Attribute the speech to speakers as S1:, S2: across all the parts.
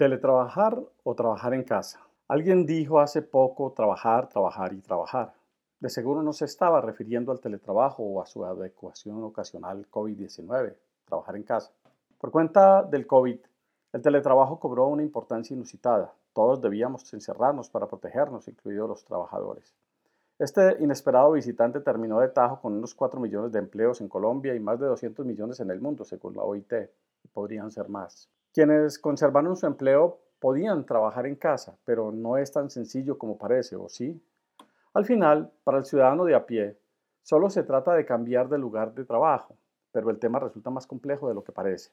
S1: Teletrabajar o trabajar en casa. Alguien dijo hace poco trabajar, trabajar y trabajar. De seguro no se estaba refiriendo al teletrabajo o a su adecuación ocasional COVID-19, trabajar en casa. Por cuenta del COVID, el teletrabajo cobró una importancia inusitada. Todos debíamos encerrarnos para protegernos, incluidos los trabajadores. Este inesperado visitante terminó de tajo con unos 4 millones de empleos en Colombia y más de 200 millones en el mundo, según la OIT, y podrían ser más. Quienes conservaron su empleo podían trabajar en casa, pero no es tan sencillo como parece, ¿o sí? Al final, para el ciudadano de a pie, solo se trata de cambiar de lugar de trabajo, pero el tema resulta más complejo de lo que parece.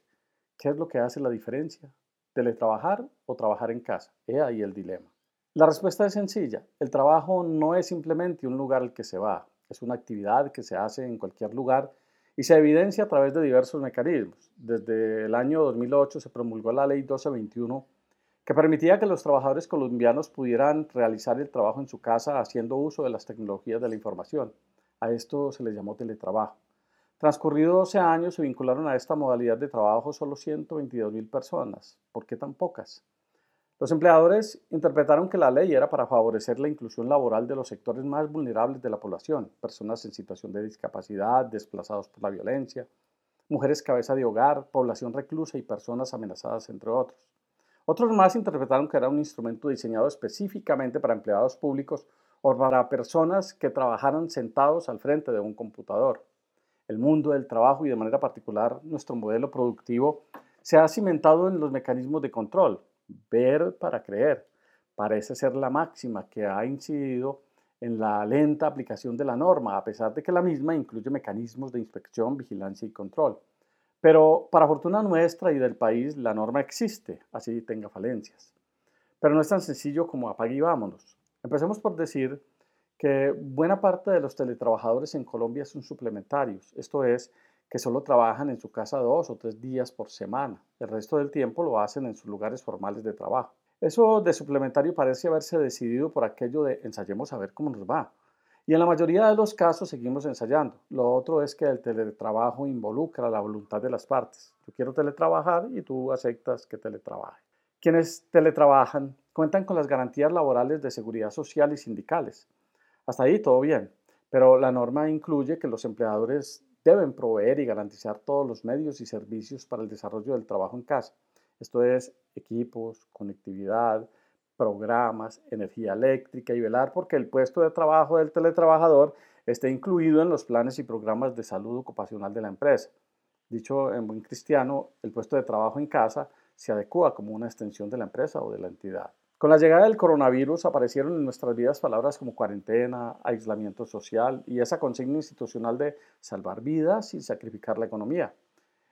S1: ¿Qué es lo que hace la diferencia? ¿Teletrabajar o trabajar en casa? He ahí el dilema. La respuesta es sencilla. El trabajo no es simplemente un lugar al que se va, es una actividad que se hace en cualquier lugar y se evidencia a través de diversos mecanismos. Desde el año 2008 se promulgó la Ley 1221 que permitía que los trabajadores colombianos pudieran realizar el trabajo en su casa haciendo uso de las tecnologías de la información. A esto se le llamó teletrabajo. Transcurridos 12 años se vincularon a esta modalidad de trabajo solo 122 mil personas. ¿Por qué tan pocas? Los empleadores interpretaron que la ley era para favorecer la inclusión laboral de los sectores más vulnerables de la población, personas en situación de discapacidad, desplazados por la violencia, mujeres cabeza de hogar, población reclusa y personas amenazadas, entre otros. Otros más interpretaron que era un instrumento diseñado específicamente para empleados públicos o para personas que trabajaran sentados al frente de un computador. El mundo del trabajo y de manera particular nuestro modelo productivo se ha cimentado en los mecanismos de control, ver para creer. Parece ser la máxima que ha incidido en la lenta aplicación de la norma, a pesar de que la misma incluye mecanismos de inspección, vigilancia y control. Pero para fortuna nuestra y del país, la norma existe, así tenga falencias. Pero no es tan sencillo como apague y vámonos. Empecemos por decir que buena parte de los teletrabajadores en Colombia son suplementarios, esto es, que solo trabajan en su casa dos o tres días por semana. El resto del tiempo lo hacen en sus lugares formales de trabajo. Eso de suplementario parece haberse decidido por aquello de ensayemos a ver cómo nos va. Y en la mayoría de los casos seguimos ensayando. Lo otro es que el teletrabajo involucra la voluntad de las partes. Yo quiero teletrabajar y tú aceptas que teletrabaje. Quienes teletrabajan cuentan con las garantías laborales de seguridad social y sindicales. Hasta ahí todo bien, pero la norma incluye que los empleadores deben proveer y garantizar todos los medios y servicios para el desarrollo del trabajo en casa. Esto es equipos, conectividad, programas, energía eléctrica y velar porque el puesto de trabajo del teletrabajador esté incluido en los planes y programas de salud ocupacional de la empresa. Dicho en buen cristiano, el puesto de trabajo en casa se adecua como una extensión de la empresa o de la entidad. Con la llegada del coronavirus aparecieron en nuestras vidas palabras como cuarentena, aislamiento social y esa consigna institucional de salvar vidas y sacrificar la economía.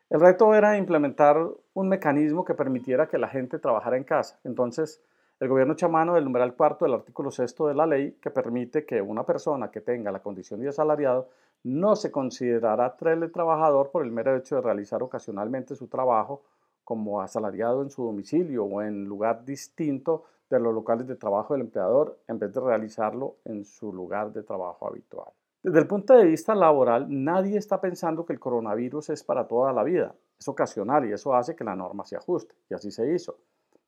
S1: El reto era implementar un mecanismo que permitiera que la gente trabajara en casa. Entonces, el gobierno chamano del numeral cuarto del artículo sexto de la ley que permite que una persona que tenga la condición de asalariado no se considerará teletrabajador por el mero hecho de realizar ocasionalmente su trabajo como asalariado en su domicilio o en lugar distinto de los locales de trabajo del empleador en vez de realizarlo en su lugar de trabajo habitual. Desde el punto de vista laboral, nadie está pensando que el coronavirus es para toda la vida. Es ocasional y eso hace que la norma se ajuste. Y así se hizo.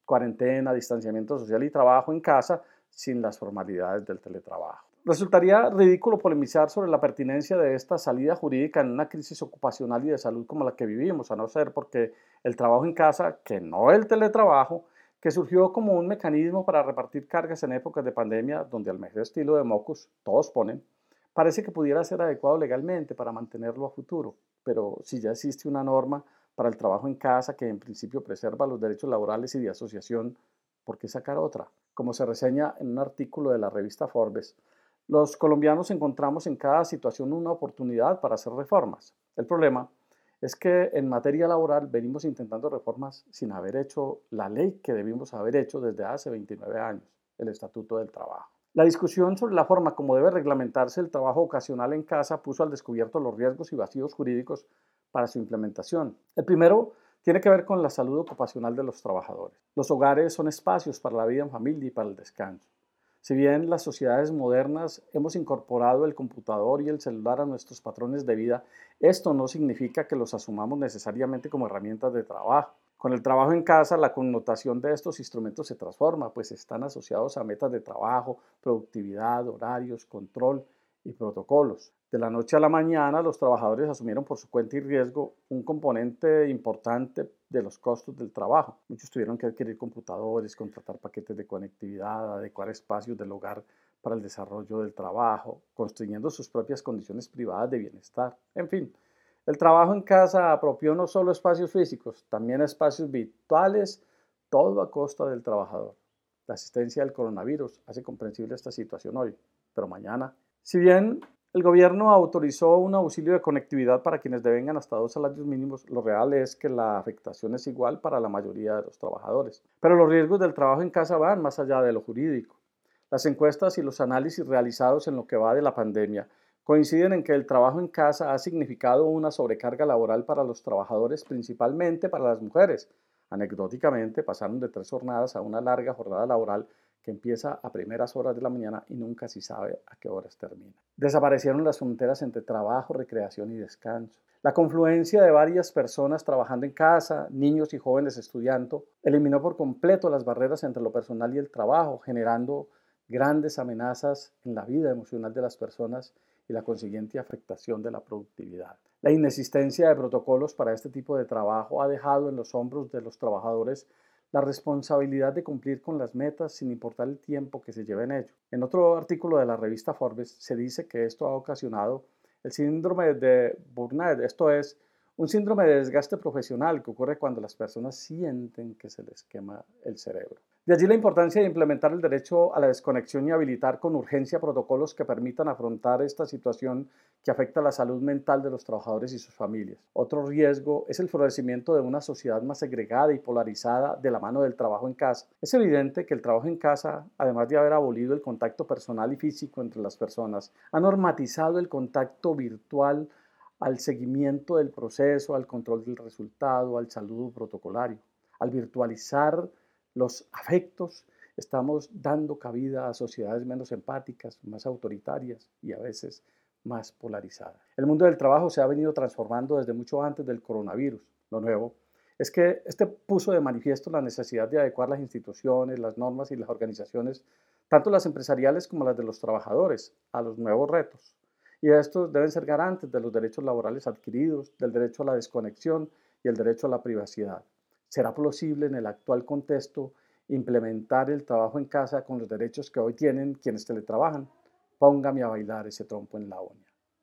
S1: Cuarentena, distanciamiento social y trabajo en casa sin las formalidades del teletrabajo. Resultaría ridículo polemizar sobre la pertinencia de esta salida jurídica en una crisis ocupacional y de salud como la que vivimos, a no ser porque el trabajo en casa, que no el teletrabajo, que surgió como un mecanismo para repartir cargas en épocas de pandemia, donde al mejor estilo de Mocus todos ponen, parece que pudiera ser adecuado legalmente para mantenerlo a futuro. Pero si ya existe una norma para el trabajo en casa que en principio preserva los derechos laborales y de asociación, ¿por qué sacar otra? Como se reseña en un artículo de la revista Forbes, los colombianos encontramos en cada situación una oportunidad para hacer reformas. El problema es que en materia laboral venimos intentando reformas sin haber hecho la ley que debimos haber hecho desde hace 29 años, el Estatuto del Trabajo. La discusión sobre la forma como debe reglamentarse el trabajo ocasional en casa puso al descubierto los riesgos y vacíos jurídicos para su implementación. El primero tiene que ver con la salud ocupacional de los trabajadores. Los hogares son espacios para la vida en familia y para el descanso. Si bien las sociedades modernas hemos incorporado el computador y el celular a nuestros patrones de vida, esto no significa que los asumamos necesariamente como herramientas de trabajo. Con el trabajo en casa, la connotación de estos instrumentos se transforma, pues están asociados a metas de trabajo, productividad, horarios, control y protocolos. De la noche a la mañana, los trabajadores asumieron por su cuenta y riesgo un componente importante de los costos del trabajo. Muchos tuvieron que adquirir computadores, contratar paquetes de conectividad, adecuar espacios del hogar para el desarrollo del trabajo, construyendo sus propias condiciones privadas de bienestar. En fin, el trabajo en casa apropió no solo espacios físicos, también espacios virtuales, todo a costa del trabajador. La asistencia del coronavirus hace comprensible esta situación hoy, pero mañana. Si bien el gobierno autorizó un auxilio de conectividad para quienes devengan hasta dos salarios mínimos. Lo real es que la afectación es igual para la mayoría de los trabajadores. Pero los riesgos del trabajo en casa van más allá de lo jurídico. Las encuestas y los análisis realizados en lo que va de la pandemia coinciden en que el trabajo en casa ha significado una sobrecarga laboral para los trabajadores, principalmente para las mujeres. Anecdóticamente, pasaron de tres jornadas a una larga jornada laboral empieza a primeras horas de la mañana y nunca se sabe a qué horas termina. Desaparecieron las fronteras entre trabajo, recreación y descanso. La confluencia de varias personas trabajando en casa, niños y jóvenes estudiando, eliminó por completo las barreras entre lo personal y el trabajo, generando grandes amenazas en la vida emocional de las personas y la consiguiente afectación de la productividad. La inexistencia de protocolos para este tipo de trabajo ha dejado en los hombros de los trabajadores la responsabilidad de cumplir con las metas sin importar el tiempo que se lleve en ello. En otro artículo de la revista Forbes se dice que esto ha ocasionado el síndrome de burnout, esto es un síndrome de desgaste profesional que ocurre cuando las personas sienten que se les quema el cerebro. De allí la importancia de implementar el derecho a la desconexión y habilitar con urgencia protocolos que permitan afrontar esta situación que afecta a la salud mental de los trabajadores y sus familias. Otro riesgo es el florecimiento de una sociedad más segregada y polarizada de la mano del trabajo en casa. Es evidente que el trabajo en casa, además de haber abolido el contacto personal y físico entre las personas, ha normatizado el contacto virtual al seguimiento del proceso, al control del resultado, al saludo protocolario. Al virtualizar los afectos, estamos dando cabida a sociedades menos empáticas, más autoritarias y a veces más polarizadas. El mundo del trabajo se ha venido transformando desde mucho antes del coronavirus. Lo nuevo es que este puso de manifiesto la necesidad de adecuar las instituciones, las normas y las organizaciones, tanto las empresariales como las de los trabajadores, a los nuevos retos. Y estos deben ser garantes de los derechos laborales adquiridos, del derecho a la desconexión y el derecho a la privacidad. ¿Será posible en el actual contexto implementar el trabajo en casa con los derechos que hoy tienen quienes teletrabajan? Póngame a bailar ese trompo en la uña.